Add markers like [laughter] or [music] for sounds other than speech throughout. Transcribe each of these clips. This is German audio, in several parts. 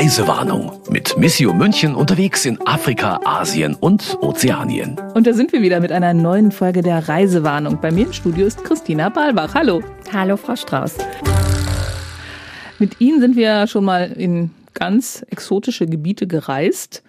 Reisewarnung mit Missio München unterwegs in Afrika, Asien und Ozeanien. Und da sind wir wieder mit einer neuen Folge der Reisewarnung. Bei mir im Studio ist Christina Balbach. Hallo. Hallo, Frau Strauß. Mit Ihnen sind wir schon mal in ganz exotische Gebiete gereist.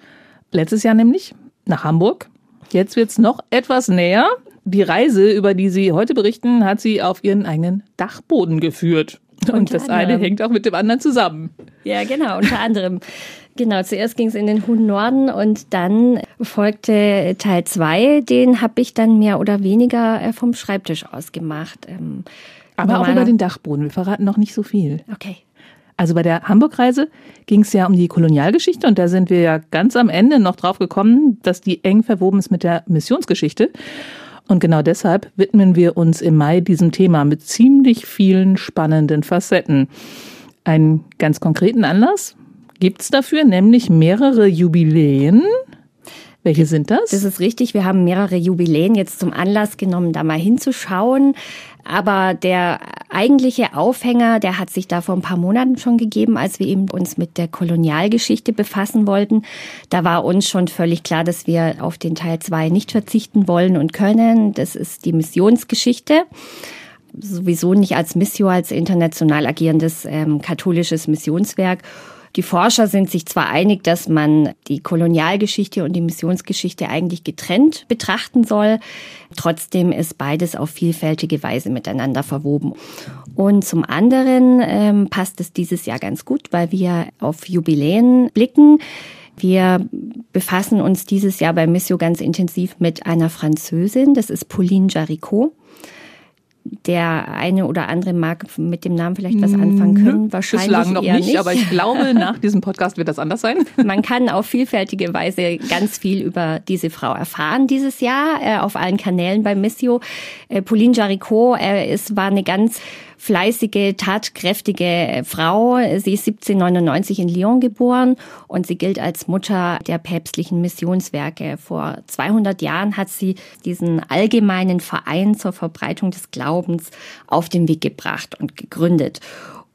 Letztes Jahr nämlich nach Hamburg. Jetzt wird's noch etwas näher. Die Reise, über die Sie heute berichten, hat Sie auf Ihren eigenen Dachboden geführt. Und das eine anderem. hängt auch mit dem anderen zusammen. Ja, genau, unter anderem. [laughs] Genau, zuerst ging es in den hohen Norden und dann folgte Teil zwei. Den habe ich dann mehr oder weniger äh, vom Schreibtisch aus gemacht. Ähm, Aber auch über den Dachboden. Wir verraten noch nicht so viel. Okay. Also bei der Hamburg-Reise ging es ja um die Kolonialgeschichte und da sind wir ja ganz am Ende noch drauf gekommen, dass die eng verwoben ist mit der Missionsgeschichte. Und genau deshalb widmen wir uns im Mai diesem Thema mit ziemlich vielen spannenden Facetten. Einen ganz konkreten Anlass gibt's dafür, nämlich mehrere Jubiläen. Welche sind das? Das ist richtig. Wir haben mehrere Jubiläen jetzt zum Anlass genommen, da mal hinzuschauen. Aber der eigentliche Aufhänger, der hat sich da vor ein paar Monaten schon gegeben, als wir eben uns mit der Kolonialgeschichte befassen wollten. Da war uns schon völlig klar, dass wir auf den Teil zwei nicht verzichten wollen und können. Das ist die Missionsgeschichte sowieso nicht als Missio, als international agierendes ähm, katholisches Missionswerk. Die Forscher sind sich zwar einig, dass man die Kolonialgeschichte und die Missionsgeschichte eigentlich getrennt betrachten soll, trotzdem ist beides auf vielfältige Weise miteinander verwoben. Und zum anderen ähm, passt es dieses Jahr ganz gut, weil wir auf Jubiläen blicken. Wir befassen uns dieses Jahr bei Missio ganz intensiv mit einer Französin, das ist Pauline Jaricot. Der eine oder andere mag mit dem Namen vielleicht was anfangen können. Wahrscheinlich Bislang noch eher nicht, aber ich glaube, [laughs] nach diesem Podcast wird das anders sein. Man kann auf vielfältige Weise ganz viel über diese Frau erfahren dieses Jahr äh, auf allen Kanälen bei Missio. Äh, Pauline Jaricot äh, ist, war eine ganz fleißige, tatkräftige Frau. Sie ist 1799 in Lyon geboren und sie gilt als Mutter der päpstlichen Missionswerke. Vor 200 Jahren hat sie diesen allgemeinen Verein zur Verbreitung des Glaubens auf den Weg gebracht und gegründet.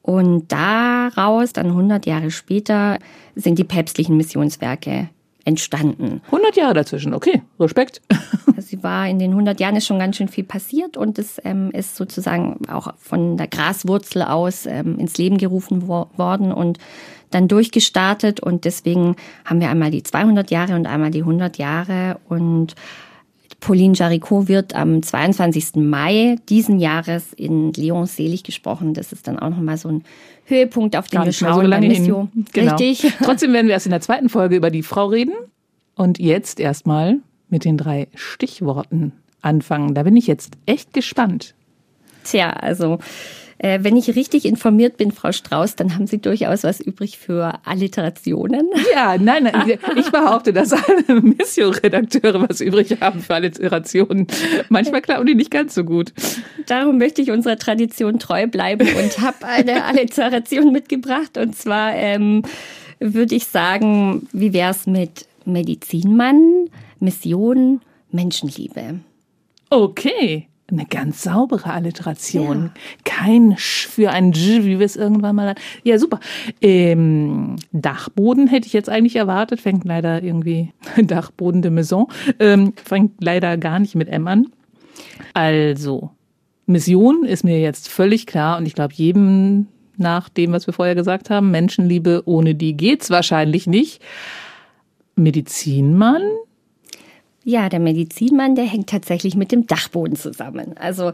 Und daraus, dann 100 Jahre später, sind die päpstlichen Missionswerke entstanden. 100 Jahre dazwischen, okay, Respekt. [laughs] Also sie war in den 100 Jahren ist schon ganz schön viel passiert und es ähm, ist sozusagen auch von der Graswurzel aus ähm, ins Leben gerufen wo worden und dann durchgestartet und deswegen haben wir einmal die 200 Jahre und einmal die 100 Jahre und Pauline Jaricot wird am 22. Mai diesen Jahres in Lyon selig gesprochen. Das ist dann auch nochmal so ein Höhepunkt, auf den Gar wir schauen so lange hin. Genau. Richtig. [laughs] [laughs] Trotzdem werden wir erst in der zweiten Folge über die Frau reden. Und jetzt erstmal mit den drei Stichworten anfangen. Da bin ich jetzt echt gespannt. Tja, also äh, wenn ich richtig informiert bin, Frau Strauß, dann haben Sie durchaus was übrig für Alliterationen. Ja, nein, nein ich behaupte, dass alle Missio-Redakteure was übrig haben für Alliterationen. Manchmal klappen die nicht ganz so gut. Darum möchte ich unserer Tradition treu bleiben und habe eine Alliteration mitgebracht. Und zwar ähm, würde ich sagen, wie wär's mit Medizinmann, Mission, Menschenliebe? Okay. Eine ganz saubere Alliteration. Kein Sch für ein J, wie wir es irgendwann mal hatten. Ja, super. Ähm, Dachboden hätte ich jetzt eigentlich erwartet. Fängt leider irgendwie [laughs] Dachboden de Maison. Ähm, fängt leider gar nicht mit M an. Also, Mission ist mir jetzt völlig klar und ich glaube, jedem nach dem, was wir vorher gesagt haben, Menschenliebe, ohne die geht's wahrscheinlich nicht. Medizinmann? Ja, der Medizinmann, der hängt tatsächlich mit dem Dachboden zusammen. Also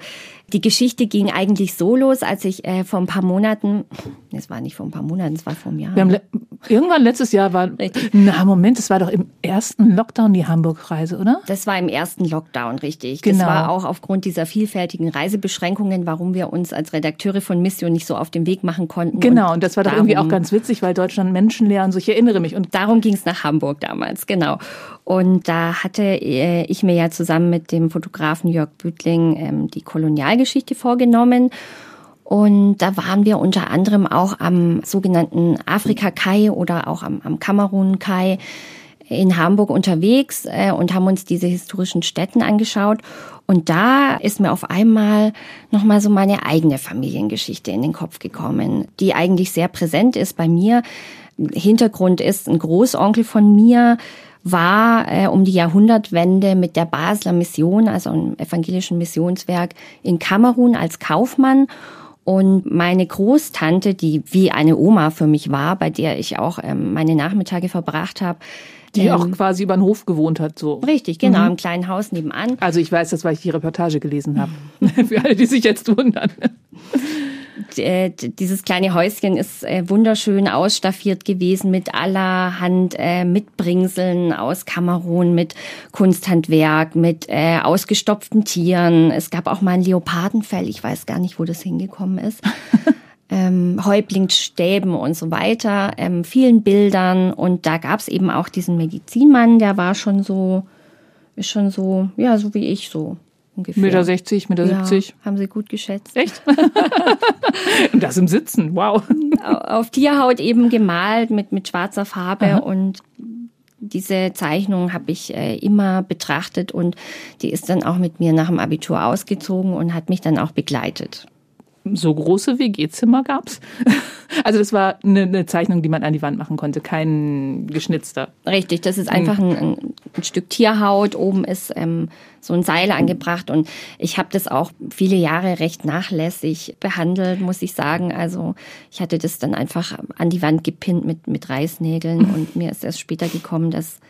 die Geschichte ging eigentlich so los, als ich äh, vor ein paar Monaten, es war nicht vor ein paar Monaten, es war vor einem Jahr. Wir haben le irgendwann letztes Jahr war, Richtig. na Moment, es war doch im ersten Lockdown die Hamburg-Reise, oder? Das war im ersten Lockdown, richtig. Genau. Das war auch aufgrund dieser vielfältigen Reisebeschränkungen, warum wir uns als Redakteure von Mission nicht so auf den Weg machen konnten. Genau, und das war doch irgendwie auch ganz witzig, weil Deutschland menschenleer und so, ich erinnere mich. Und Darum ging es nach Hamburg damals, genau. Und da hatte äh, ich mir ja zusammen mit dem Fotografen Jörg Bütling ähm, die Kolonialgeschichte vorgenommen. Und da waren wir unter anderem auch am sogenannten Afrika-Kai oder auch am, am Kamerun-Kai in Hamburg unterwegs äh, und haben uns diese historischen Städten angeschaut. Und da ist mir auf einmal nochmal so meine eigene Familiengeschichte in den Kopf gekommen, die eigentlich sehr präsent ist bei mir. Hintergrund ist ein Großonkel von mir, war äh, um die Jahrhundertwende mit der Basler Mission, also einem evangelischen Missionswerk in Kamerun als Kaufmann. Und meine Großtante, die wie eine Oma für mich war, bei der ich auch ähm, meine Nachmittage verbracht habe, die ähm, auch quasi über den Hof gewohnt hat, so. Richtig, genau, mhm. im kleinen Haus nebenan. Also ich weiß das, weil ich die Reportage gelesen habe. [laughs] Für alle, die sich jetzt wundern. Äh, dieses kleine Häuschen ist äh, wunderschön ausstaffiert gewesen mit allerhand äh, Mitbringseln aus Kamerun, mit Kunsthandwerk, mit ausgestopften Tieren. Es gab auch mal ein Leopardenfell, ich weiß gar nicht, wo das hingekommen ist. [laughs] ähm, Häuptlingsstäben und so weiter, ähm, vielen Bildern. Und da gab es eben auch diesen Medizinmann, der war schon so, ist schon so, ja, so wie ich so ungefähr. Meter 60, Meter ja, 70. Haben sie gut geschätzt. Echt? und [laughs] das im Sitzen, wow. Auf Tierhaut eben gemalt mit, mit schwarzer Farbe Aha. und diese Zeichnung habe ich äh, immer betrachtet und die ist dann auch mit mir nach dem Abitur ausgezogen und hat mich dann auch begleitet so große WG-Zimmer gab's. [laughs] Also das war eine, eine, Zeichnung, die man an die Wand machen konnte, kein geschnitzter. Richtig, das ist einfach ein, ein, ein Stück Tierhaut. Oben ist ähm, so ein Seil angebracht und ich habe das auch viele Jahre recht nachlässig behandelt, muss ich sagen. Also ich hatte das dann einfach an die Wand gepinnt mit, mit Reißnägeln [laughs] und mir ist erst später gekommen, dass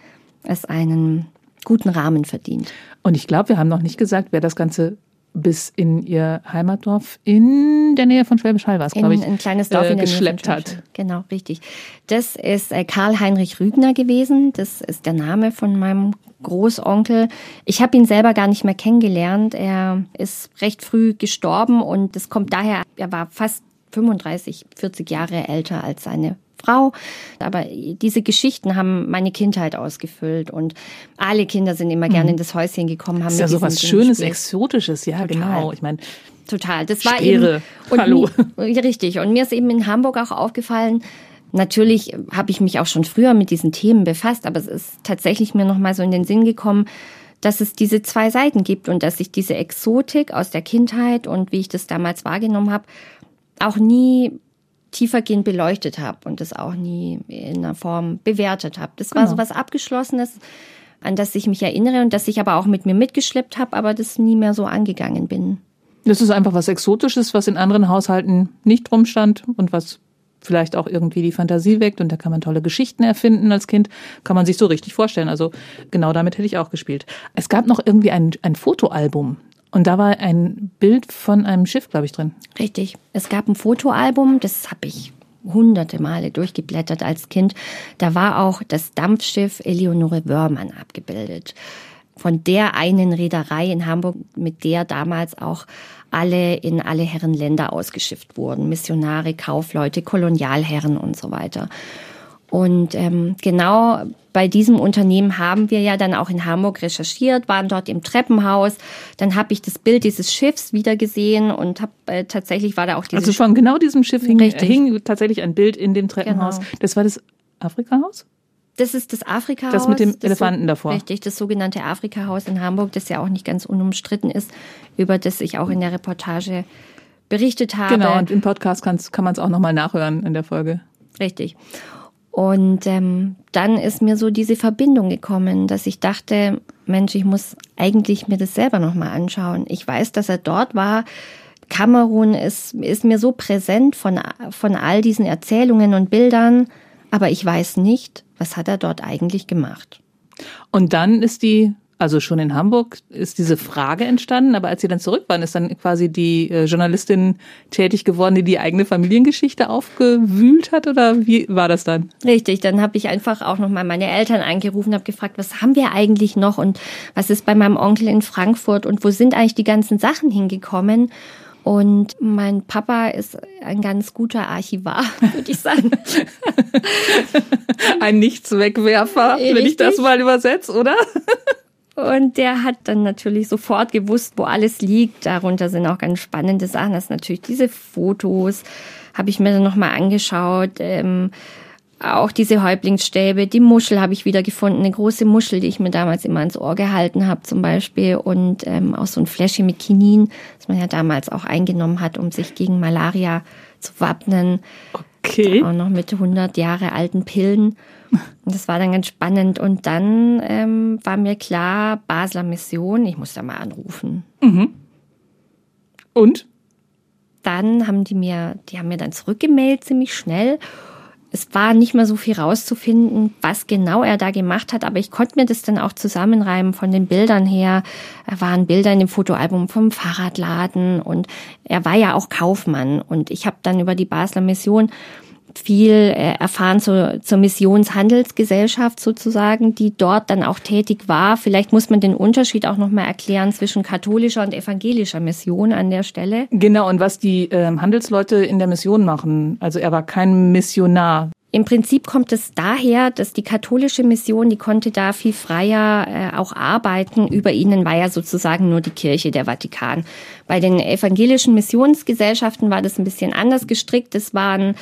es einen guten Rahmen verdient. Und ich glaube, wir haben noch nicht gesagt, wer das Ganze bis in ihr Heimatdorf in der Nähe von Schwäbisch Hall war es, glaube ich, ein kleines Dorf äh, in der geschleppt Nähe hat. Genau, richtig. Das ist äh, Karl-Heinrich Rügner gewesen. Das ist der Name von meinem Großonkel. Ich habe ihn selber gar nicht mehr kennengelernt. Er ist recht früh gestorben und das kommt daher, er war fast 35, 40 Jahre älter als seine Frau. Aber diese Geschichten haben meine Kindheit ausgefüllt und alle Kinder sind immer gerne mhm. in das Häuschen gekommen. Haben das ist ja so was Schönes, Exotisches, ja Total. genau. Ich meine, Total. Das war Speere. eben. Und Hallo. Mir, richtig. Und mir ist eben in Hamburg auch aufgefallen, Natürlich habe ich mich auch schon früher mit diesen Themen befasst, aber es ist tatsächlich mir noch mal so in den Sinn gekommen, dass es diese zwei Seiten gibt und dass ich diese Exotik aus der Kindheit und wie ich das damals wahrgenommen habe, auch nie tiefergehend beleuchtet habe und das auch nie in einer Form bewertet habe. Das war genau. so was Abgeschlossenes, an das ich mich erinnere und das ich aber auch mit mir mitgeschleppt habe, aber das nie mehr so angegangen bin. Das ist einfach was Exotisches, was in anderen Haushalten nicht drum stand und was vielleicht auch irgendwie die Fantasie weckt und da kann man tolle Geschichten erfinden als Kind, kann man sich so richtig vorstellen. Also genau damit hätte ich auch gespielt. Es gab noch irgendwie ein, ein Fotoalbum. Und da war ein Bild von einem Schiff, glaube ich, drin. Richtig. Es gab ein Fotoalbum, das habe ich hunderte Male durchgeblättert als Kind. Da war auch das Dampfschiff Eleonore Wörmann abgebildet. Von der einen Reederei in Hamburg, mit der damals auch alle in alle Herrenländer ausgeschifft wurden. Missionare, Kaufleute, Kolonialherren und so weiter. Und ähm, genau bei diesem Unternehmen haben wir ja dann auch in Hamburg recherchiert, waren dort im Treppenhaus. Dann habe ich das Bild dieses Schiffs wieder gesehen und habe äh, tatsächlich war da auch dieses Also von genau diesem Schiff hing, hing tatsächlich ein Bild in dem Treppenhaus. Genau. Das war das Afrikahaus? Das ist das Afrika-Haus. Das mit dem Elefanten so, davor. Richtig, das sogenannte Afrika-Haus in Hamburg, das ja auch nicht ganz unumstritten ist, über das ich auch in der Reportage berichtet habe. Genau, und im Podcast kann man es auch nochmal nachhören in der Folge. Richtig. Und ähm, dann ist mir so diese Verbindung gekommen, dass ich dachte, Mensch, ich muss eigentlich mir das selber nochmal anschauen. Ich weiß, dass er dort war. Kamerun ist, ist mir so präsent von, von all diesen Erzählungen und Bildern, aber ich weiß nicht, was hat er dort eigentlich gemacht. Und dann ist die also schon in Hamburg ist diese Frage entstanden, aber als sie dann zurück waren, ist dann quasi die äh, Journalistin tätig geworden, die die eigene Familiengeschichte aufgewühlt hat oder wie war das dann? Richtig, dann habe ich einfach auch nochmal meine Eltern angerufen, habe gefragt, was haben wir eigentlich noch und was ist bei meinem Onkel in Frankfurt und wo sind eigentlich die ganzen Sachen hingekommen? Und mein Papa ist ein ganz guter Archivar, [laughs] würde ich sagen. ein Nichtswegwerfer, wenn ich das mal übersetze, oder? [laughs] Und der hat dann natürlich sofort gewusst, wo alles liegt. Darunter sind auch ganz spannende Sachen. Das sind natürlich diese Fotos, habe ich mir dann nochmal angeschaut. Ähm, auch diese Häuptlingsstäbe, die Muschel habe ich wieder gefunden, eine große Muschel, die ich mir damals immer ans Ohr gehalten habe zum Beispiel und ähm, auch so ein Fläschchen mit Kinin, das man ja damals auch eingenommen hat, um sich gegen Malaria zu wappnen. Okay. Auch noch mit 100 Jahre alten Pillen. Und das war dann ganz spannend. Und dann ähm, war mir klar, Basler Mission, ich muss da mal anrufen. Mhm. Und? Dann haben die mir, die haben mir dann zurückgemeldet ziemlich schnell es war nicht mehr so viel rauszufinden, was genau er da gemacht hat, aber ich konnte mir das dann auch zusammenreimen von den Bildern her. Er waren Bilder in dem Fotoalbum vom Fahrradladen und er war ja auch Kaufmann und ich habe dann über die Basler Mission viel äh, erfahren zur, zur Missionshandelsgesellschaft sozusagen, die dort dann auch tätig war. Vielleicht muss man den Unterschied auch nochmal erklären zwischen katholischer und evangelischer Mission an der Stelle. Genau, und was die äh, Handelsleute in der Mission machen. Also er war kein Missionar. Im Prinzip kommt es daher, dass die katholische Mission, die konnte da viel freier äh, auch arbeiten. Über ihnen war ja sozusagen nur die Kirche, der Vatikan. Bei den evangelischen Missionsgesellschaften war das ein bisschen anders gestrickt. Es waren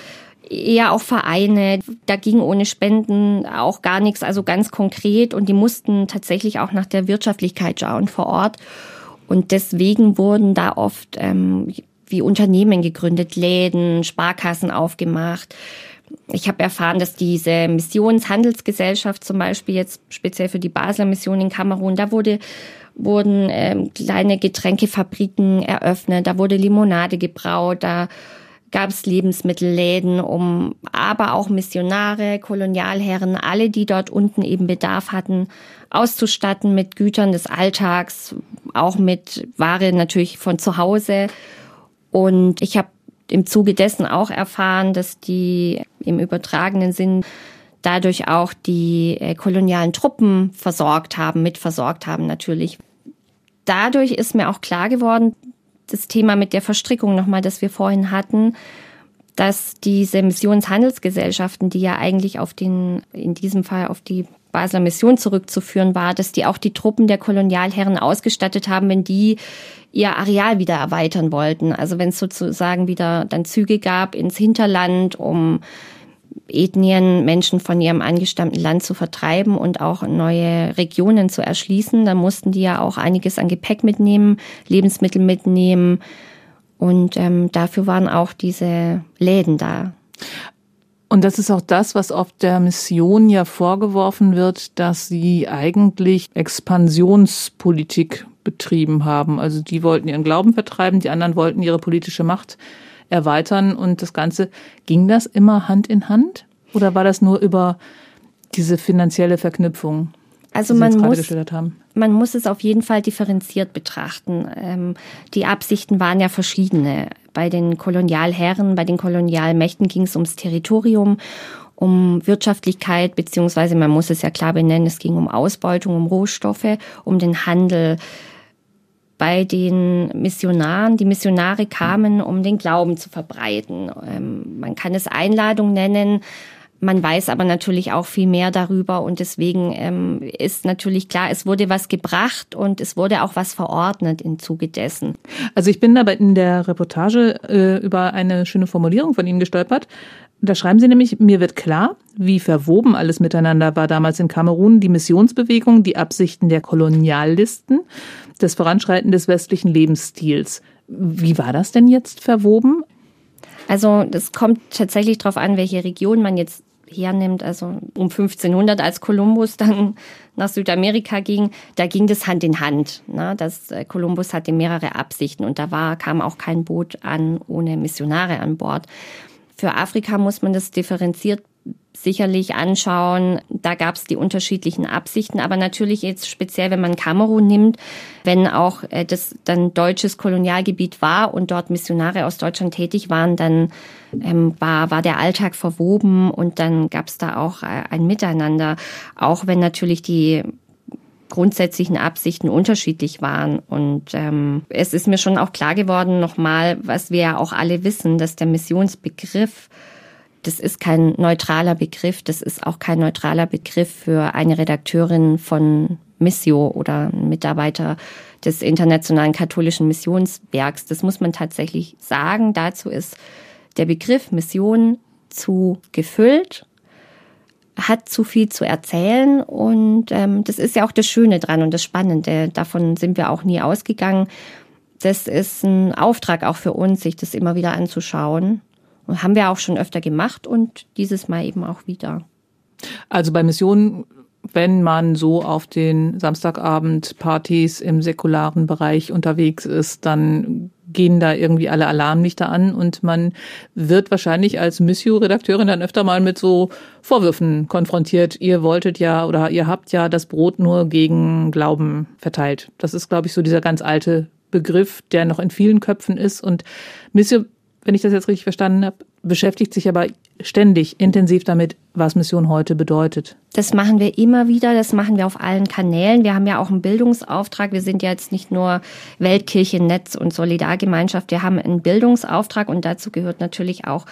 eher auch Vereine. Da ging ohne Spenden auch gar nichts, also ganz konkret. Und die mussten tatsächlich auch nach der Wirtschaftlichkeit schauen vor Ort. Und deswegen wurden da oft ähm, wie Unternehmen gegründet, Läden, Sparkassen aufgemacht. Ich habe erfahren, dass diese Missionshandelsgesellschaft zum Beispiel jetzt speziell für die Basler Mission in Kamerun, da wurde wurden ähm, kleine Getränkefabriken eröffnet, da wurde Limonade gebraut, da gab es Lebensmittelläden, um aber auch Missionare, Kolonialherren, alle, die dort unten eben Bedarf hatten, auszustatten mit Gütern des Alltags, auch mit Ware natürlich von zu Hause. Und ich habe im Zuge dessen auch erfahren, dass die im übertragenen Sinn dadurch auch die äh, kolonialen Truppen versorgt haben, mitversorgt haben natürlich. Dadurch ist mir auch klar geworden, das Thema mit der Verstrickung nochmal, das wir vorhin hatten, dass diese Missionshandelsgesellschaften, die ja eigentlich auf den, in diesem Fall auf die Basler Mission zurückzuführen war, dass die auch die Truppen der Kolonialherren ausgestattet haben, wenn die ihr Areal wieder erweitern wollten. Also wenn es sozusagen wieder dann Züge gab ins Hinterland, um Ethnien, Menschen von ihrem angestammten Land zu vertreiben und auch neue Regionen zu erschließen. Da mussten die ja auch einiges an Gepäck mitnehmen, Lebensmittel mitnehmen. Und ähm, dafür waren auch diese Läden da. Und das ist auch das, was oft der Mission ja vorgeworfen wird, dass sie eigentlich Expansionspolitik betrieben haben. Also die wollten ihren Glauben vertreiben, die anderen wollten ihre politische Macht erweitern und das Ganze. Ging das immer Hand in Hand oder war das nur über diese finanzielle Verknüpfung? Also man muss, man muss es auf jeden Fall differenziert betrachten. Ähm, die Absichten waren ja verschiedene. Bei den Kolonialherren, bei den Kolonialmächten ging es ums Territorium, um Wirtschaftlichkeit, beziehungsweise man muss es ja klar benennen, es ging um Ausbeutung, um Rohstoffe, um den Handel bei den Missionaren. Die Missionare kamen, um den Glauben zu verbreiten. Ähm, man kann es Einladung nennen. Man weiß aber natürlich auch viel mehr darüber und deswegen ähm, ist natürlich klar, es wurde was gebracht und es wurde auch was verordnet im Zuge dessen. Also ich bin aber in der Reportage äh, über eine schöne Formulierung von Ihnen gestolpert. Da schreiben Sie nämlich, mir wird klar, wie verwoben alles miteinander war damals in Kamerun, die Missionsbewegung, die Absichten der Koloniallisten, das Voranschreiten des westlichen Lebensstils. Wie war das denn jetzt verwoben? Also das kommt tatsächlich darauf an, welche Region man jetzt hernimmt. Also um 1500, als Kolumbus dann nach Südamerika ging, da ging das Hand in Hand. Ne? Das äh, Kolumbus hatte mehrere Absichten und da war, kam auch kein Boot an ohne Missionare an Bord. Für Afrika muss man das differenziert sicherlich anschauen. Da gab es die unterschiedlichen Absichten, aber natürlich jetzt speziell, wenn man Kamerun nimmt, wenn auch äh, das dann deutsches Kolonialgebiet war und dort Missionare aus Deutschland tätig waren, dann ähm, war, war der Alltag verwoben und dann gab es da auch äh, ein Miteinander, auch wenn natürlich die grundsätzlichen Absichten unterschiedlich waren. Und ähm, es ist mir schon auch klar geworden, nochmal, was wir ja auch alle wissen, dass der Missionsbegriff, das ist kein neutraler Begriff, das ist auch kein neutraler Begriff für eine Redakteurin von Missio oder Mitarbeiter des Internationalen Katholischen Missionswerks. Das muss man tatsächlich sagen. Dazu ist der Begriff Mission zu gefüllt hat zu viel zu erzählen und ähm, das ist ja auch das Schöne dran und das Spannende. Davon sind wir auch nie ausgegangen. Das ist ein Auftrag auch für uns, sich das immer wieder anzuschauen. Und haben wir auch schon öfter gemacht und dieses Mal eben auch wieder. Also bei Missionen, wenn man so auf den Samstagabend-Partys im säkularen Bereich unterwegs ist, dann gehen da irgendwie alle Alarmlichter an und man wird wahrscheinlich als Missio-Redakteurin dann öfter mal mit so Vorwürfen konfrontiert. Ihr wolltet ja oder ihr habt ja das Brot nur gegen Glauben verteilt. Das ist, glaube ich, so dieser ganz alte Begriff, der noch in vielen Köpfen ist und Missio wenn ich das jetzt richtig verstanden habe, beschäftigt sich aber ständig intensiv damit, was Mission heute bedeutet. Das machen wir immer wieder, das machen wir auf allen Kanälen. Wir haben ja auch einen Bildungsauftrag. Wir sind ja jetzt nicht nur Weltkirche, Netz und Solidargemeinschaft. Wir haben einen Bildungsauftrag und dazu gehört natürlich auch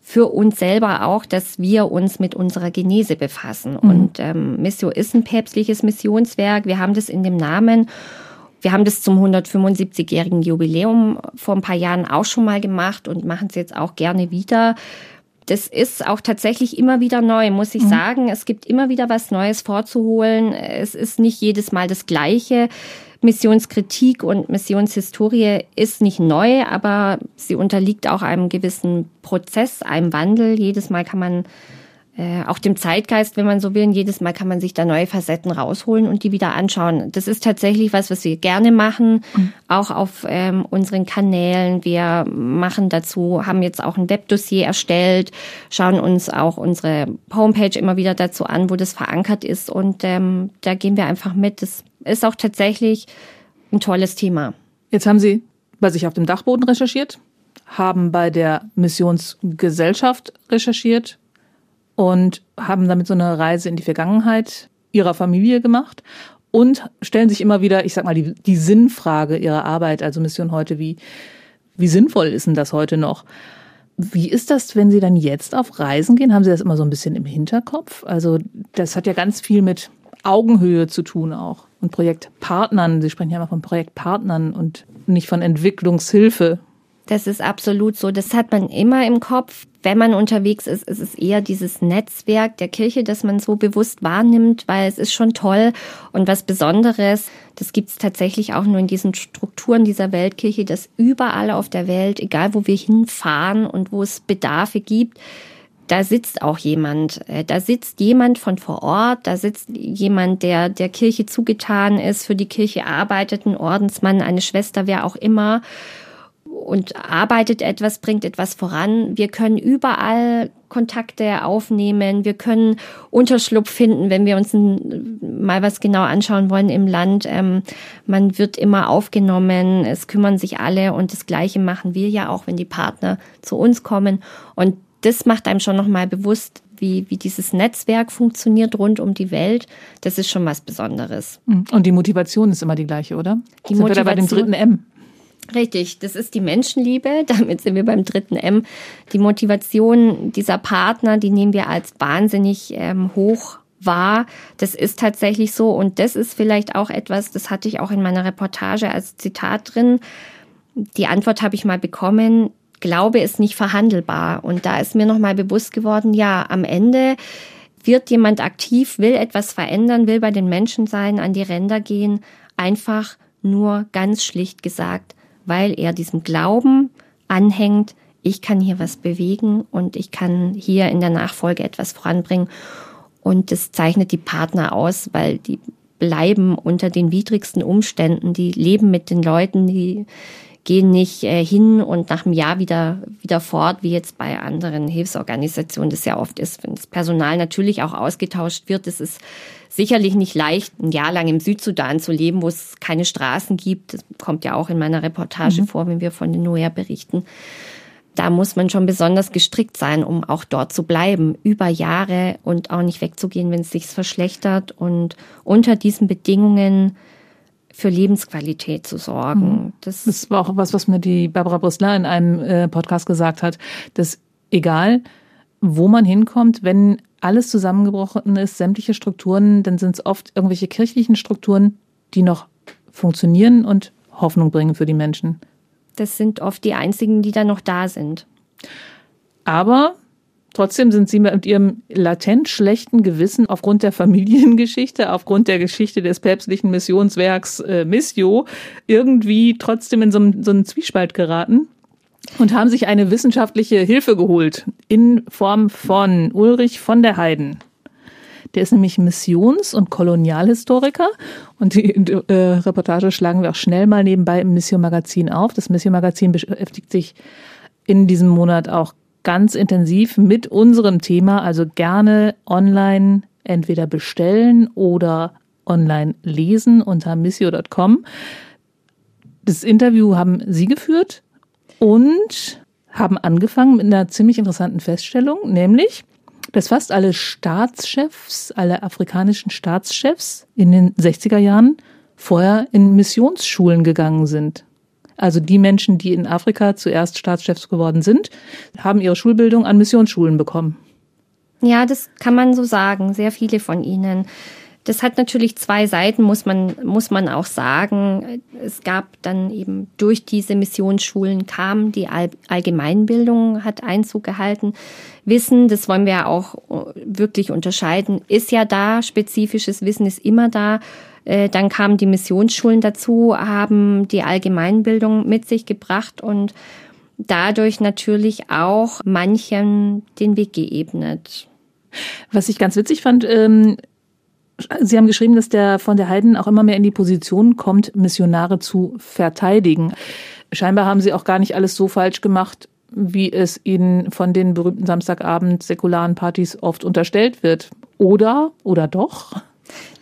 für uns selber auch, dass wir uns mit unserer Genese befassen. Mhm. Und ähm, Missio ist ein päpstliches Missionswerk. Wir haben das in dem Namen. Wir haben das zum 175-jährigen Jubiläum vor ein paar Jahren auch schon mal gemacht und machen es jetzt auch gerne wieder. Das ist auch tatsächlich immer wieder neu, muss ich mhm. sagen. Es gibt immer wieder was Neues vorzuholen. Es ist nicht jedes Mal das Gleiche. Missionskritik und Missionshistorie ist nicht neu, aber sie unterliegt auch einem gewissen Prozess, einem Wandel. Jedes Mal kann man äh, auch dem Zeitgeist, wenn man so will. jedes Mal kann man sich da neue Facetten rausholen und die wieder anschauen. Das ist tatsächlich was, was wir gerne machen, mhm. auch auf ähm, unseren Kanälen. Wir machen dazu, haben jetzt auch ein Webdossier erstellt, schauen uns auch unsere Homepage immer wieder dazu an, wo das verankert ist und ähm, da gehen wir einfach mit. Das ist auch tatsächlich ein tolles Thema. Jetzt haben Sie bei sich auf dem Dachboden recherchiert, haben bei der Missionsgesellschaft recherchiert, und haben damit so eine Reise in die Vergangenheit ihrer Familie gemacht und stellen sich immer wieder, ich sag mal, die, die Sinnfrage ihrer Arbeit, also Mission heute, wie, wie sinnvoll ist denn das heute noch? Wie ist das, wenn Sie dann jetzt auf Reisen gehen? Haben Sie das immer so ein bisschen im Hinterkopf? Also das hat ja ganz viel mit Augenhöhe zu tun auch und Projektpartnern. Sie sprechen ja immer von Projektpartnern und nicht von Entwicklungshilfe. Das ist absolut so. Das hat man immer im Kopf. Wenn man unterwegs ist, ist es eher dieses Netzwerk der Kirche, das man so bewusst wahrnimmt, weil es ist schon toll und was Besonderes. Das gibt es tatsächlich auch nur in diesen Strukturen dieser Weltkirche, dass überall auf der Welt, egal wo wir hinfahren und wo es Bedarfe gibt, da sitzt auch jemand. Äh, da sitzt jemand von vor Ort, da sitzt jemand, der der Kirche zugetan ist, für die Kirche arbeitet, ein Ordensmann, eine Schwester, wer auch immer und arbeitet etwas, bringt etwas voran. Wir können überall Kontakte aufnehmen. Wir können Unterschlupf finden, wenn wir uns mal was genau anschauen wollen im Land. Ähm, man wird immer aufgenommen. Es kümmern sich alle und das Gleiche machen wir ja auch, wenn die Partner zu uns kommen. Und das macht einem schon nochmal bewusst, wie, wie dieses Netzwerk funktioniert rund um die Welt. Das ist schon was Besonderes. Und die Motivation ist immer die gleiche, oder? Die Sind Motivation, wir da bei dem dritten M? Richtig, das ist die Menschenliebe. [laughs] Damit sind wir beim dritten M. Die Motivation dieser Partner, die nehmen wir als wahnsinnig ähm, hoch wahr. Das ist tatsächlich so. Und das ist vielleicht auch etwas, das hatte ich auch in meiner Reportage als Zitat drin. Die Antwort habe ich mal bekommen. Glaube ist nicht verhandelbar. Und da ist mir nochmal bewusst geworden, ja, am Ende wird jemand aktiv, will etwas verändern, will bei den Menschen sein, an die Ränder gehen, einfach nur ganz schlicht gesagt, weil er diesem Glauben anhängt, ich kann hier was bewegen und ich kann hier in der Nachfolge etwas voranbringen. Und das zeichnet die Partner aus, weil die bleiben unter den widrigsten Umständen, die leben mit den Leuten, die gehen nicht äh, hin und nach einem Jahr wieder, wieder fort, wie jetzt bei anderen Hilfsorganisationen das ja oft ist, wenn das Personal natürlich auch ausgetauscht wird. Es ist sicherlich nicht leicht, ein Jahr lang im Südsudan zu leben, wo es keine Straßen gibt. Das kommt ja auch in meiner Reportage mhm. vor, wenn wir von den Nuer berichten. Da muss man schon besonders gestrickt sein, um auch dort zu bleiben, über Jahre und auch nicht wegzugehen, wenn es sich verschlechtert und unter diesen Bedingungen für Lebensqualität zu sorgen. Mhm. Das, das war auch was, was mir die Barbara Brüssler in einem äh, Podcast gesagt hat, dass egal, wo man hinkommt, wenn alles zusammengebrochen ist, sämtliche Strukturen, dann sind es oft irgendwelche kirchlichen Strukturen, die noch funktionieren und Hoffnung bringen für die Menschen. Das sind oft die einzigen, die da noch da sind. Aber Trotzdem sind Sie mit Ihrem latent schlechten Gewissen aufgrund der Familiengeschichte, aufgrund der Geschichte des päpstlichen Missionswerks äh, Missio irgendwie trotzdem in so, so einen Zwiespalt geraten und haben sich eine wissenschaftliche Hilfe geholt in Form von Ulrich von der Heiden. Der ist nämlich Missions- und Kolonialhistoriker und die äh, Reportage schlagen wir auch schnell mal nebenbei im Mission Magazin auf. Das Mission Magazin beschäftigt sich in diesem Monat auch ganz intensiv mit unserem Thema, also gerne online entweder bestellen oder online lesen unter missio.com. Das Interview haben Sie geführt und haben angefangen mit einer ziemlich interessanten Feststellung, nämlich, dass fast alle Staatschefs, alle afrikanischen Staatschefs in den 60er Jahren vorher in Missionsschulen gegangen sind. Also die Menschen, die in Afrika zuerst Staatschefs geworden sind, haben ihre Schulbildung an Missionsschulen bekommen. Ja, das kann man so sagen. Sehr viele von ihnen. Das hat natürlich zwei Seiten, muss man, muss man auch sagen. Es gab dann eben durch diese Missionsschulen kam die Allgemeinbildung, hat Einzug gehalten. Wissen, das wollen wir ja auch wirklich unterscheiden, ist ja da. Spezifisches Wissen ist immer da. Äh, dann kamen die Missionsschulen dazu, haben die Allgemeinbildung mit sich gebracht und dadurch natürlich auch manchen den Weg geebnet. Was ich ganz witzig fand, ähm Sie haben geschrieben, dass der von der Heiden auch immer mehr in die Position kommt, Missionare zu verteidigen. Scheinbar haben Sie auch gar nicht alles so falsch gemacht, wie es Ihnen von den berühmten Samstagabend säkularen Partys oft unterstellt wird. Oder, oder doch?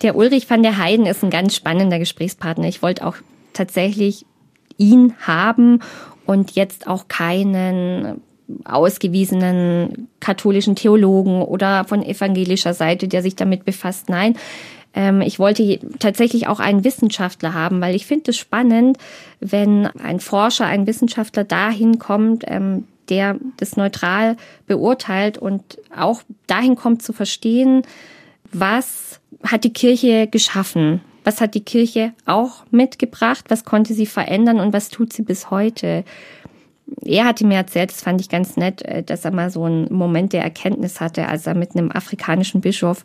Der Ulrich van der Heiden ist ein ganz spannender Gesprächspartner. Ich wollte auch tatsächlich ihn haben und jetzt auch keinen ausgewiesenen katholischen Theologen oder von evangelischer Seite, der sich damit befasst. Nein, ähm, ich wollte tatsächlich auch einen Wissenschaftler haben, weil ich finde es spannend, wenn ein Forscher, ein Wissenschaftler dahin kommt, ähm, der das neutral beurteilt und auch dahin kommt zu verstehen, was hat die Kirche geschaffen? Was hat die Kirche auch mitgebracht? Was konnte sie verändern und was tut sie bis heute? er hatte mir erzählt, das fand ich ganz nett, äh, dass er mal so einen Moment der Erkenntnis hatte, als er mit einem afrikanischen Bischof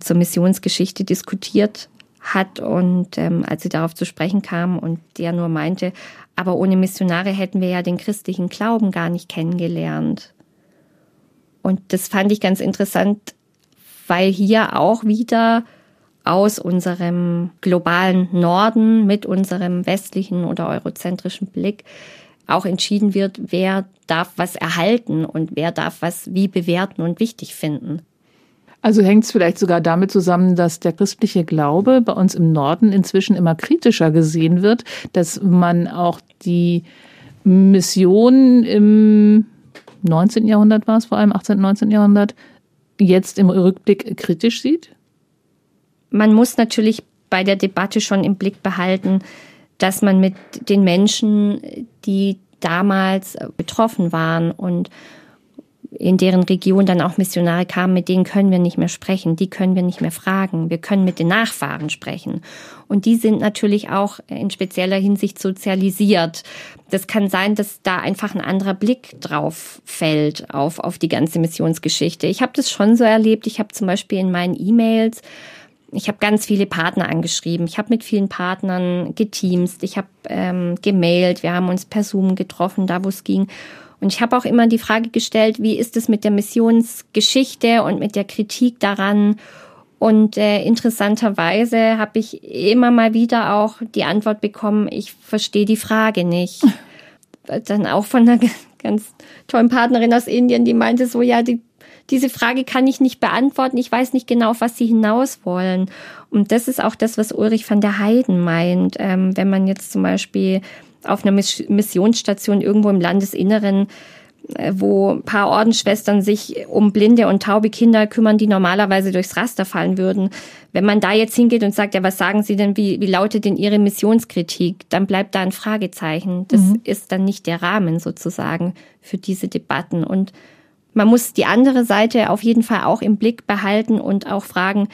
zur Missionsgeschichte diskutiert hat und ähm, als sie darauf zu sprechen kam und der nur meinte, aber ohne Missionare hätten wir ja den christlichen Glauben gar nicht kennengelernt. Und das fand ich ganz interessant, weil hier auch wieder aus unserem globalen Norden mit unserem westlichen oder eurozentrischen Blick auch entschieden wird, wer darf was erhalten und wer darf was wie bewerten und wichtig finden. Also hängt es vielleicht sogar damit zusammen, dass der christliche Glaube bei uns im Norden inzwischen immer kritischer gesehen wird, dass man auch die Mission im 19. Jahrhundert war es vor allem, 18. 19. Jahrhundert, jetzt im Rückblick kritisch sieht? Man muss natürlich bei der Debatte schon im Blick behalten, dass man mit den Menschen, die damals betroffen waren und in deren Region dann auch Missionare kamen, mit denen können wir nicht mehr sprechen, die können wir nicht mehr fragen. Wir können mit den Nachfahren sprechen. Und die sind natürlich auch in spezieller Hinsicht sozialisiert. Das kann sein, dass da einfach ein anderer Blick drauf fällt auf, auf die ganze Missionsgeschichte. Ich habe das schon so erlebt. Ich habe zum Beispiel in meinen E-Mails ich habe ganz viele Partner angeschrieben. Ich habe mit vielen Partnern geteamst. Ich habe ähm, gemailt. Wir haben uns per Zoom getroffen, da wo es ging. Und ich habe auch immer die Frage gestellt, wie ist es mit der Missionsgeschichte und mit der Kritik daran? Und äh, interessanterweise habe ich immer mal wieder auch die Antwort bekommen, ich verstehe die Frage nicht. [laughs] Dann auch von einer ganz tollen Partnerin aus Indien, die meinte so, ja, die diese Frage kann ich nicht beantworten. Ich weiß nicht genau, auf was Sie hinaus wollen. Und das ist auch das, was Ulrich van der Heiden meint. Ähm, wenn man jetzt zum Beispiel auf einer Missionsstation irgendwo im Landesinneren äh, wo ein paar Ordensschwestern sich um blinde und taube Kinder kümmern, die normalerweise durchs Raster fallen würden. Wenn man da jetzt hingeht und sagt, ja, was sagen Sie denn, wie, wie lautet denn Ihre Missionskritik, dann bleibt da ein Fragezeichen. Das mhm. ist dann nicht der Rahmen sozusagen für diese Debatten. Und man muss die andere Seite auf jeden Fall auch im Blick behalten und auch fragen,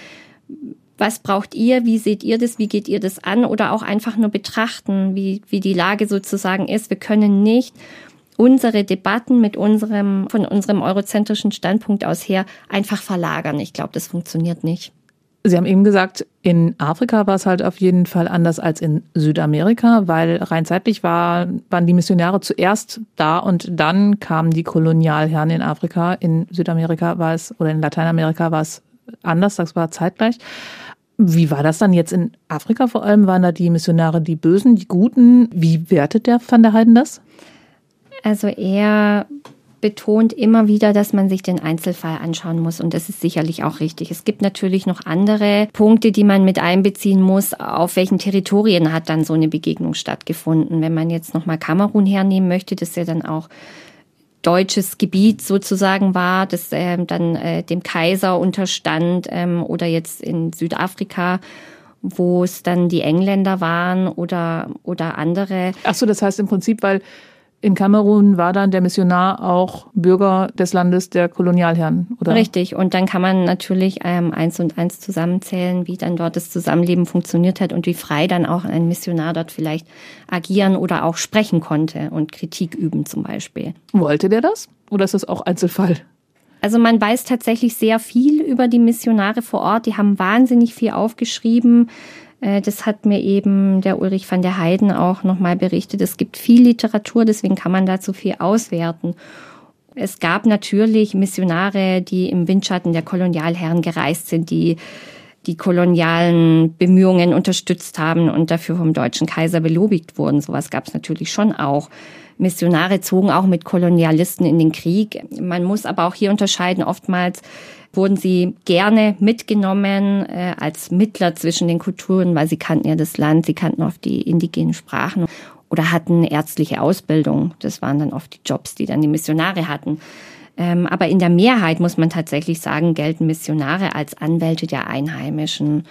was braucht ihr, wie seht ihr das, wie geht ihr das an oder auch einfach nur betrachten, wie, wie die Lage sozusagen ist. Wir können nicht unsere Debatten mit unserem, von unserem eurozentrischen Standpunkt aus her einfach verlagern. Ich glaube, das funktioniert nicht. Sie haben eben gesagt, in Afrika war es halt auf jeden Fall anders als in Südamerika, weil rein zeitlich war, waren die Missionare zuerst da und dann kamen die Kolonialherren in Afrika. In Südamerika war es oder in Lateinamerika war es anders, das war zeitgleich. Wie war das dann jetzt in Afrika vor allem? Waren da die Missionare die Bösen, die Guten? Wie wertet der Van der Heiden das? Also er betont immer wieder, dass man sich den Einzelfall anschauen muss. Und das ist sicherlich auch richtig. Es gibt natürlich noch andere Punkte, die man mit einbeziehen muss. Auf welchen Territorien hat dann so eine Begegnung stattgefunden? Wenn man jetzt nochmal Kamerun hernehmen möchte, das ja dann auch deutsches Gebiet sozusagen war, das äh, dann äh, dem Kaiser unterstand ähm, oder jetzt in Südafrika wo es dann die Engländer waren oder, oder andere. Ach so, das heißt im Prinzip, weil in Kamerun war dann der Missionar auch Bürger des Landes der Kolonialherren, oder? Richtig. Und dann kann man natürlich ähm, eins und eins zusammenzählen, wie dann dort das Zusammenleben funktioniert hat und wie frei dann auch ein Missionar dort vielleicht agieren oder auch sprechen konnte und Kritik üben zum Beispiel. Wollte der das? Oder ist das auch Einzelfall? Also man weiß tatsächlich sehr viel über die Missionare vor Ort. Die haben wahnsinnig viel aufgeschrieben. Äh, das hat mir eben der Ulrich van der Heiden auch nochmal berichtet. Es gibt viel Literatur, deswegen kann man dazu viel auswerten. Es gab natürlich Missionare, die im Windschatten der Kolonialherren gereist sind, die die kolonialen Bemühungen unterstützt haben und dafür vom deutschen Kaiser belobigt wurden. Sowas gab es natürlich schon auch. Missionare zogen auch mit Kolonialisten in den Krieg. Man muss aber auch hier unterscheiden, oftmals wurden sie gerne mitgenommen äh, als Mittler zwischen den Kulturen, weil sie kannten ja das Land, sie kannten oft die indigenen Sprachen oder hatten ärztliche Ausbildung. Das waren dann oft die Jobs, die dann die Missionare hatten. Ähm, aber in der Mehrheit muss man tatsächlich sagen, gelten Missionare als Anwälte der Einheimischen.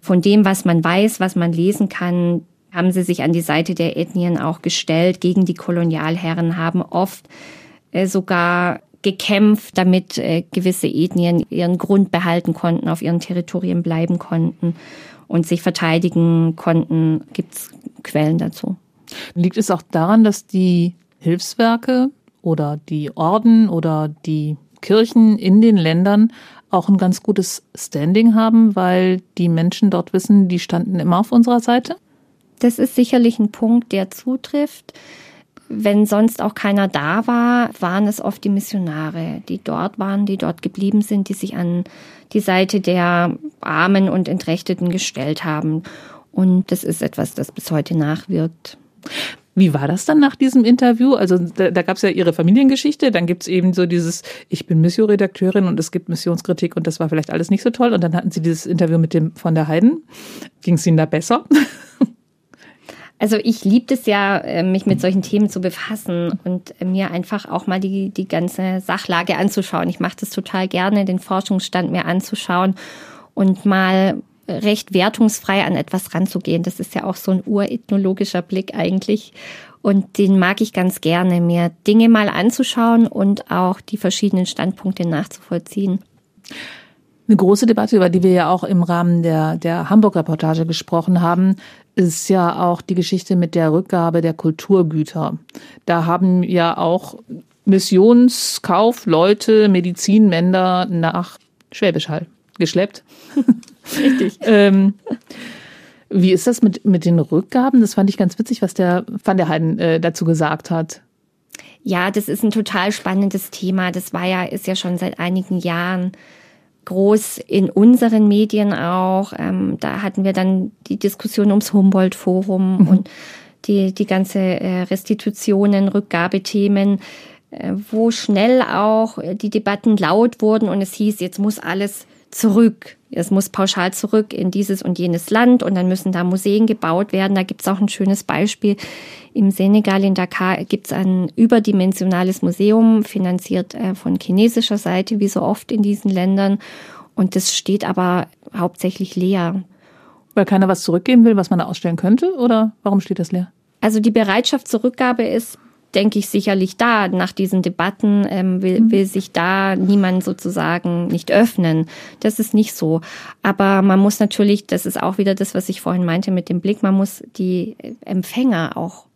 Von dem, was man weiß, was man lesen kann, haben sie sich an die Seite der Ethnien auch gestellt gegen die Kolonialherren, haben oft äh, sogar gekämpft, damit äh, gewisse Ethnien ihren Grund behalten konnten, auf ihren Territorien bleiben konnten und sich verteidigen konnten. Gibt es Quellen dazu? Liegt es auch daran, dass die Hilfswerke oder die Orden oder die Kirchen in den Ländern auch ein ganz gutes Standing haben, weil die Menschen dort wissen, die standen immer auf unserer Seite? Das ist sicherlich ein Punkt, der zutrifft. Wenn sonst auch keiner da war, waren es oft die Missionare, die dort waren, die dort geblieben sind, die sich an die Seite der Armen und Entrechteten gestellt haben. Und das ist etwas, das bis heute nachwirkt. Wie war das dann nach diesem Interview? Also da, da gab es ja Ihre Familiengeschichte, dann gibt es eben so dieses, ich bin Mission-Redakteurin und es gibt Missionskritik und das war vielleicht alles nicht so toll. Und dann hatten Sie dieses Interview mit dem von der Heiden. Ging es Ihnen da besser? [laughs] Also ich liebe es ja, äh, mich mit solchen Themen zu befassen und mir einfach auch mal die, die ganze Sachlage anzuschauen. Ich mache das total gerne, den Forschungsstand mir anzuschauen und mal recht wertungsfrei an etwas ranzugehen. Das ist ja auch so ein urethnologischer Blick eigentlich. Und den mag ich ganz gerne, mir Dinge mal anzuschauen und auch die verschiedenen Standpunkte nachzuvollziehen. Eine große Debatte, über die wir ja auch im Rahmen der, der Hamburg-Reportage gesprochen haben, ist ja auch die Geschichte mit der Rückgabe der Kulturgüter. Da haben ja auch Missionskaufleute, Medizinmänner nach Schwäbisch Hall geschleppt. [laughs] Richtig. ähm, wie ist das mit, mit den Rückgaben? Das fand ich ganz witzig, was der Van der Heiden äh, dazu gesagt hat. Ja, das ist ein total spannendes Thema. Das war ja, ist ja schon seit einigen Jahren groß in unseren Medien auch. Ähm, da hatten wir dann die Diskussion ums Humboldt-Forum mhm. und die, die ganze äh, Restitutionen, Rückgabethemen, äh, wo schnell auch die Debatten laut wurden und es hieß, jetzt muss alles zurück. Es muss pauschal zurück in dieses und jenes Land und dann müssen da Museen gebaut werden. Da gibt es auch ein schönes Beispiel. Im Senegal, in Dakar, gibt es ein überdimensionales Museum, finanziert äh, von chinesischer Seite, wie so oft in diesen Ländern. Und das steht aber hauptsächlich leer. Weil keiner was zurückgeben will, was man da ausstellen könnte? Oder warum steht das leer? Also die Bereitschaft zur Rückgabe ist denke ich, sicherlich da. Nach diesen Debatten ähm, will, mhm. will sich da niemand sozusagen nicht öffnen. Das ist nicht so. Aber man muss natürlich, das ist auch wieder das, was ich vorhin meinte mit dem Blick, man muss die Empfänger auch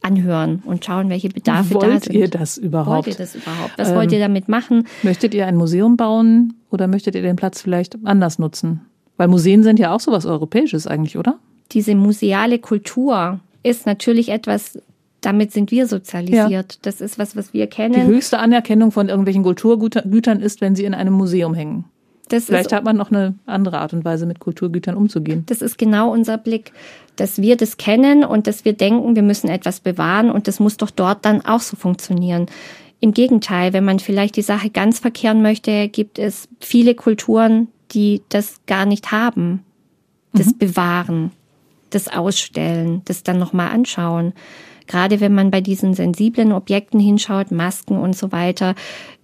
anhören und schauen, welche Bedarfe wollt da sind. Wollt ihr das überhaupt? Wollt ihr das überhaupt? Was ähm, wollt ihr damit machen? Möchtet ihr ein Museum bauen oder möchtet ihr den Platz vielleicht anders nutzen? Weil Museen sind ja auch sowas Europäisches eigentlich, oder? Diese museale Kultur ist natürlich etwas, damit sind wir sozialisiert. Ja. Das ist was, was wir kennen. Die höchste Anerkennung von irgendwelchen Kulturgütern ist, wenn sie in einem Museum hängen. Das Vielleicht hat man noch eine andere Art und Weise, mit Kulturgütern umzugehen. Das ist genau unser Blick, dass wir das kennen und dass wir denken, wir müssen etwas bewahren und das muss doch dort dann auch so funktionieren. Im Gegenteil, wenn man vielleicht die Sache ganz verkehren möchte, gibt es viele Kulturen, die das gar nicht haben. Das mhm. Bewahren, das Ausstellen, das dann nochmal anschauen. Gerade wenn man bei diesen sensiblen Objekten hinschaut, Masken und so weiter,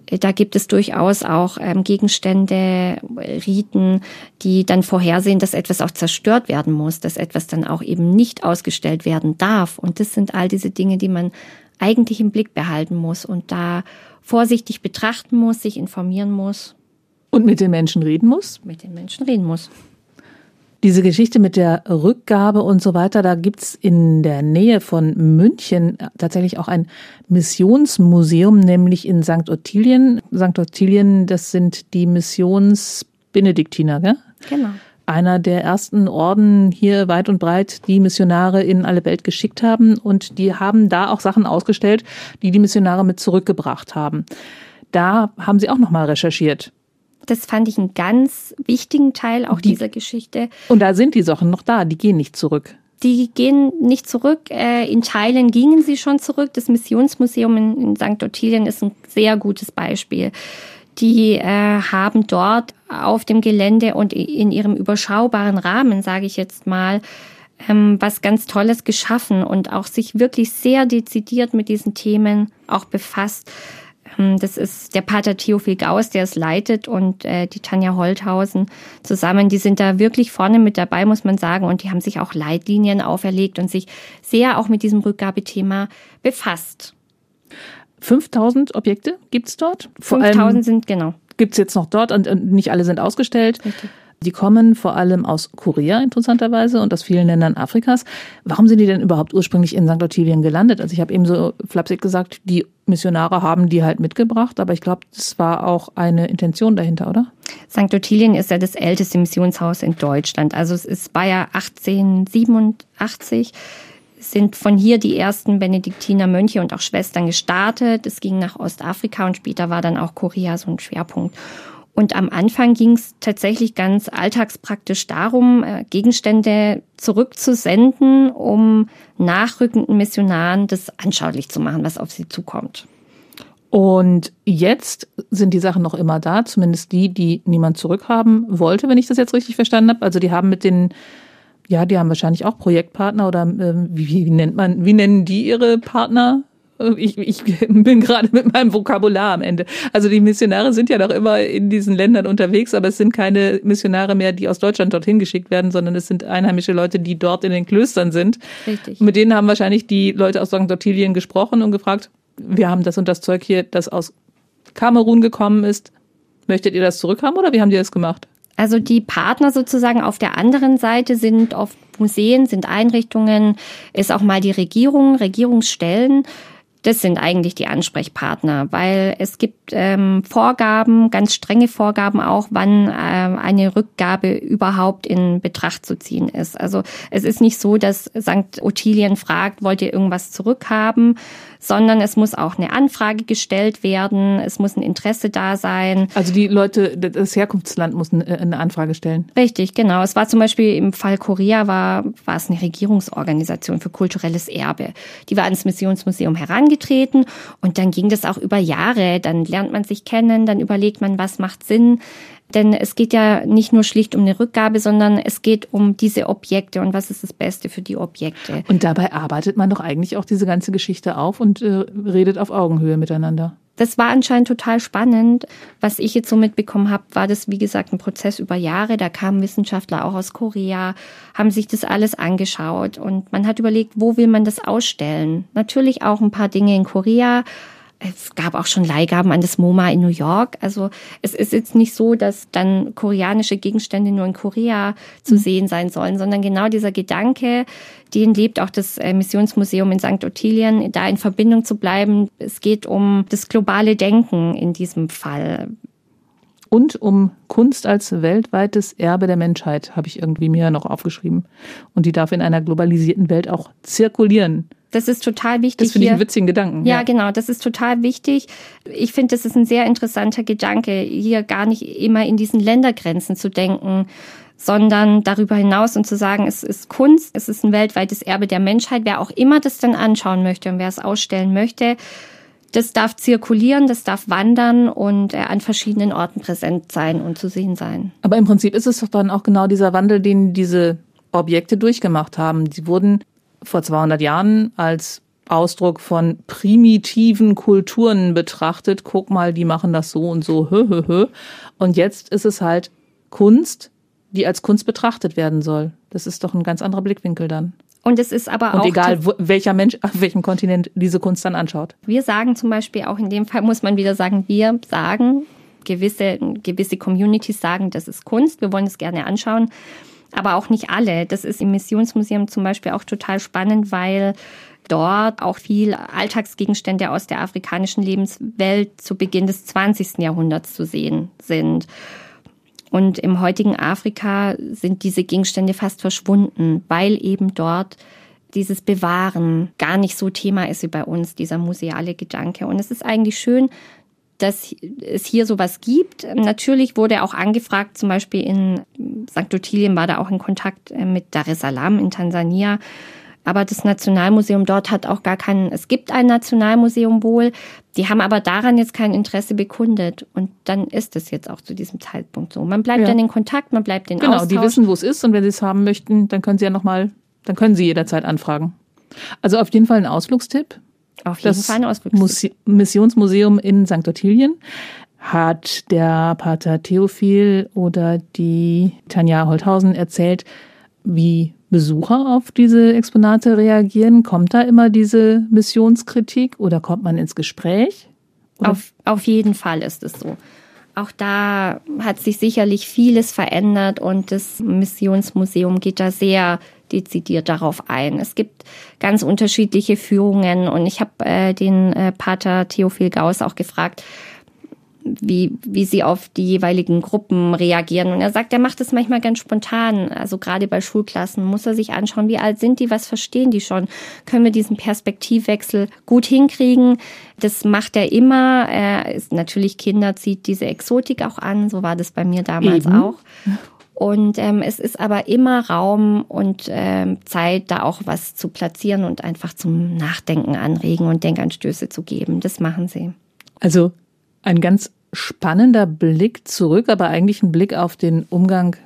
äh, da gibt es durchaus auch ähm, Gegenstände, Riten, die dann vorhersehen, dass etwas auch zerstört werden muss, dass etwas dann auch eben nicht ausgestellt werden darf. Und das sind all diese Dinge, die man eigentlich im Blick behalten muss und da vorsichtig betrachten muss, sich informieren muss. Und mit den Menschen reden muss? Mit den Menschen reden muss. Diese Geschichte mit der Rückgabe und so weiter, da gibt's in der Nähe von München tatsächlich auch ein Missionsmuseum, nämlich in St. Ottilien. St. Ottilien, das sind die Missionsbenediktiner, gell? Genau. Einer der ersten Orden hier weit und breit, die Missionare in alle Welt geschickt haben. Und die haben da auch Sachen ausgestellt, die die Missionare mit zurückgebracht haben. Da haben sie auch nochmal recherchiert. Das fand ich einen ganz wichtigen Teil auch die, dieser Geschichte. Und da sind die Sachen noch da, die gehen nicht zurück. Die gehen nicht zurück. Äh, in Teilen gingen sie schon zurück. Das Missionsmuseum in, St. Ottilien ist ein sehr gutes Beispiel. Die äh, haben dort auf dem Gelände und in ihrem überschaubaren Rahmen, sage ich jetzt mal, ähm, was ganz Tolles geschaffen und auch sich wirklich sehr dezidiert mit diesen Themen auch befasst. Ähm, das ist der Pater Theophil Gauss, der es leitet und äh, die Tanja Holthausen zusammen. Die sind da wirklich vorne mit dabei, muss man sagen. Und die haben sich auch Leitlinien auferlegt und sich sehr auch mit diesem Rückgabethema befasst. 5000 Objekte gibt's dort? 5000 sind, genau. Gibt's jetzt noch dort und, und nicht alle sind ausgestellt. Richtig. Die kommen vor allem aus Korea interessanterweise und aus vielen Ländern Afrikas. Warum sind die denn überhaupt ursprünglich in St. Ottilien gelandet? Also ich habe eben so flapsig gesagt, die Missionare haben die halt mitgebracht, aber ich glaube, das war auch eine Intention dahinter, oder? St. Ottilien ist ja das älteste Missionshaus in Deutschland. Also es ist, ja 1887 sind von hier die ersten Benediktiner Mönche und auch Schwestern gestartet. Es ging nach Ostafrika und später war dann auch Korea so ein Schwerpunkt. Und am Anfang ging es tatsächlich ganz alltagspraktisch darum, äh, Gegenstände zurückzusenden, um nachrückenden Missionaren das anschaulich zu machen, was auf sie zukommt. Und jetzt sind die Sachen noch immer da, zumindest die, die niemand zurückhaben wollte, wenn ich das jetzt richtig verstanden habe. Also die haben mit den, ja, die haben wahrscheinlich auch Projektpartner oder äh, wie, wie nennt man, wie nennen die ihre Partner? Ich, ich bin gerade mit meinem Vokabular am Ende. Also die Missionare sind ja noch immer in diesen Ländern unterwegs, aber es sind keine Missionare mehr, die aus Deutschland dorthin geschickt werden, sondern es sind einheimische Leute, die dort in den Klöstern sind. Richtig. Mit denen haben wahrscheinlich die Leute aus St. Ottilien gesprochen und gefragt, wir haben das und das Zeug hier, das aus Kamerun gekommen ist. Möchtet ihr das zurückhaben oder wie haben die das gemacht? Also die Partner sozusagen auf der anderen Seite sind oft Museen, sind Einrichtungen, ist auch mal die Regierung, Regierungsstellen das sind eigentlich die Ansprechpartner, weil es gibt ähm, Vorgaben, ganz strenge Vorgaben auch, wann äh, eine Rückgabe überhaupt in Betracht zu ziehen ist. Also es ist nicht so, dass St. Ottilien fragt, wollt ihr irgendwas zurückhaben, sondern es muss auch eine Anfrage gestellt werden, es muss ein Interesse da sein. Also die Leute, das Herkunftsland muss eine Anfrage stellen. Richtig, genau. Es war zum Beispiel im Fall Korea war, war es eine Regierungsorganisation für kulturelles Erbe. Die war ans Missionsmuseum herangetreten und dann ging das auch über Jahre. Dann lernt man sich kennen, dann überlegt man, was macht Sinn. Denn es geht ja nicht nur schlicht um eine Rückgabe, sondern es geht um diese Objekte und was ist das Beste für die Objekte. Und dabei arbeitet man doch eigentlich auch diese ganze Geschichte auf und äh, redet auf Augenhöhe miteinander. Das war anscheinend total spannend. Was ich jetzt so mitbekommen habe, war das, wie gesagt, ein Prozess über Jahre. Da kamen Wissenschaftler auch aus Korea, haben sich das alles angeschaut und man hat überlegt, wo will man das ausstellen. Natürlich auch ein paar Dinge in Korea, Es gab auch schon Leihgaben an das MoMA in New York. Also es ist jetzt nicht so, dass dann koreanische Gegenstände nur in Korea zu mhm. sehen sein sollen, sondern genau dieser Gedanke, den lebt auch das äh, Missionsmuseum in St. Ottilien, da in Verbindung zu bleiben. Es geht um das globale Denken in diesem Fall und um Kunst als weltweites Erbe der Menschheit, habe ich irgendwie mir noch aufgeschrieben. Und die darf in einer globalisierten Welt auch zirkulieren. Das ist total wichtig. Das finde ich einen witzigen Gedanken. Ja, ja, genau. Das ist total wichtig. Ich finde, das ist ein sehr interessanter Gedanke, hier gar nicht immer in diesen Ländergrenzen zu denken, sondern darüber hinaus und zu sagen, es ist Kunst, es ist ein weltweites Erbe der Menschheit. Wer auch immer das dann anschauen möchte und wer es ausstellen möchte, das darf zirkulieren, das darf wandern und äh, an verschiedenen Orten präsent sein und zu sehen sein. Aber im Prinzip ist es doch dann auch genau dieser Wandel, den diese Objekte durchgemacht haben. Sie wurden vor 200 Jahren als Ausdruck von primitiven Kulturen betrachtet. Guck mal, die machen das so und so. Hö, hö, hö. Und jetzt ist es halt Kunst, die als Kunst betrachtet werden soll. Das ist doch ein ganz anderer Blickwinkel dann. Und es ist aber auch. Und egal, wo, welcher Mensch auf welchem Kontinent diese Kunst dann anschaut. Wir sagen zum Beispiel auch in dem Fall, muss man wieder sagen, wir sagen, gewisse, gewisse Communities sagen, das ist Kunst, wir wollen es gerne anschauen. Aber auch nicht alle. Das ist im Missionsmuseum zum Beispiel auch total spannend, weil dort auch viel Alltagsgegenstände aus der afrikanischen Lebenswelt zu Beginn des 20. Jahrhunderts zu sehen sind. Und im heutigen Afrika sind diese Gegenstände fast verschwunden, weil eben dort dieses Bewahren gar nicht so Thema ist wie bei uns, dieser museale Gedanke. Und es ist eigentlich schön, dass es hier sowas gibt. Natürlich wurde auch angefragt, zum Beispiel in St. Ottilien war da auch in Kontakt äh, mit Dar es Salaam in Tansania, aber das Nationalmuseum dort hat auch gar keinen, es gibt ein Nationalmuseum wohl, die haben aber daran jetzt kein Interesse bekundet. Und dann ist es jetzt auch zu diesem Zeitpunkt so. Man bleibt ja. dann in Kontakt, man bleibt in genau, Austausch. Genau, die wissen, wo es ist und wenn sie es haben möchten, dann können sie ja nochmal, dann können sie jederzeit anfragen. Also auf jeden Fall ein Ausflugstipp. Auf jeden das Fall ein Ausflugstipp. Muse Missionsmuseum in St. Ottilien hat der Pater Theophil oder die Tanja Holthausen erzählt, wie Besucher auf diese Exponate reagieren? Kommt da immer diese Missionskritik oder kommt man ins Gespräch? Auf, auf jeden Fall ist es so. Auch da hat sich sicherlich vieles verändert und das Missionsmuseum geht da sehr dezidiert darauf ein. Es gibt ganz unterschiedliche Führungen und ich habe äh, den äh, Pater Theophil Gauss auch gefragt, wie, wie sie auf die jeweiligen Gruppen reagieren. Und er sagt, er macht das manchmal ganz spontan. Also gerade bei Schulklassen muss er sich anschauen, wie alt sind die, was verstehen die schon? Können wir diesen Perspektivwechsel gut hinkriegen? Das macht er immer. Er ist natürlich Kinder zieht diese Exotik auch an. So war das bei mir damals Eben. auch. Und ähm, es ist aber immer Raum und ähm, Zeit, da auch was zu platzieren und einfach zum Nachdenken anregen und Denkanstöße zu geben. Das machen sie. Also ein ganz spannender Blick zurück, aber eigentlich ein Blick auf den Umgang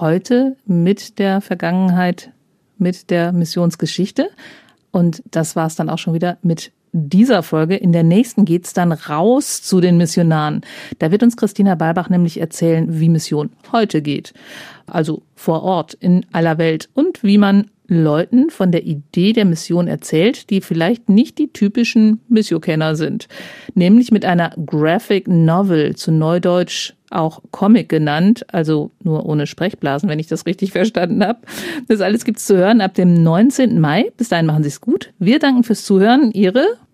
heute mit der Vergangenheit, mit der Missionsgeschichte. Und das war es dann auch schon wieder mit dieser Folge. In der nächsten geht's dann raus zu den Missionaren. Da wird uns Christina Balbach nämlich erzählen, wie Mission heute geht. Also vor Ort in aller Welt und wie man Leuten von der Idee der Mission erzählt, die vielleicht nicht die typischen Missiokenner sind. Nämlich mit einer Graphic Novel, zu Neudeutsch auch Comic genannt, also nur ohne Sprechblasen, wenn ich das richtig [laughs] verstanden habe. Das alles gibt's zu hören ab dem 19. Mai. Bis dahin machen Sie es gut. Wir danken fürs Zuhören. Ihre